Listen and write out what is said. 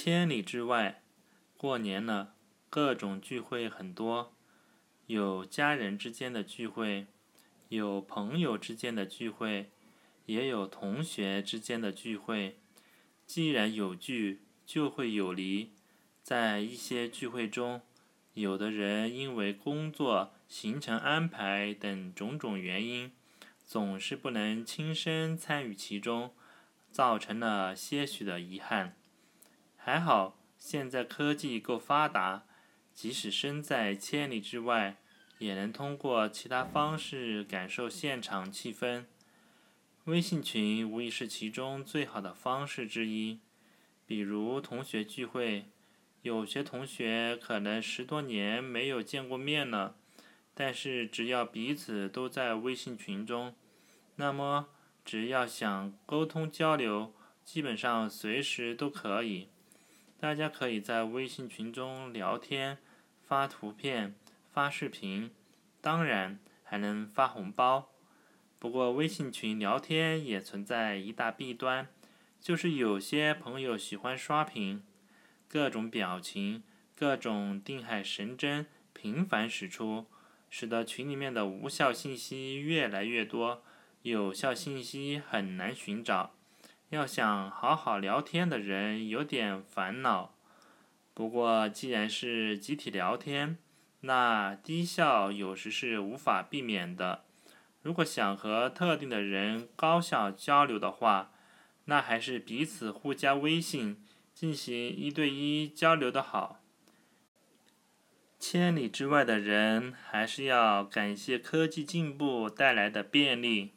千里之外，过年了，各种聚会很多，有家人之间的聚会，有朋友之间的聚会，也有同学之间的聚会。既然有聚，就会有离。在一些聚会中，有的人因为工作、行程安排等种种原因，总是不能亲身参与其中，造成了些许的遗憾。还好，现在科技够发达，即使身在千里之外，也能通过其他方式感受现场气氛。微信群无疑是其中最好的方式之一。比如同学聚会，有些同学可能十多年没有见过面了，但是只要彼此都在微信群中，那么只要想沟通交流，基本上随时都可以。大家可以在微信群中聊天、发图片、发视频，当然还能发红包。不过微信群聊天也存在一大弊端，就是有些朋友喜欢刷屏，各种表情、各种定海神针频繁使出，使得群里面的无效信息越来越多，有效信息很难寻找。要想好好聊天的人有点烦恼，不过既然是集体聊天，那低效有时是无法避免的。如果想和特定的人高效交流的话，那还是彼此互加微信进行一对一交流的好。千里之外的人还是要感谢科技进步带来的便利。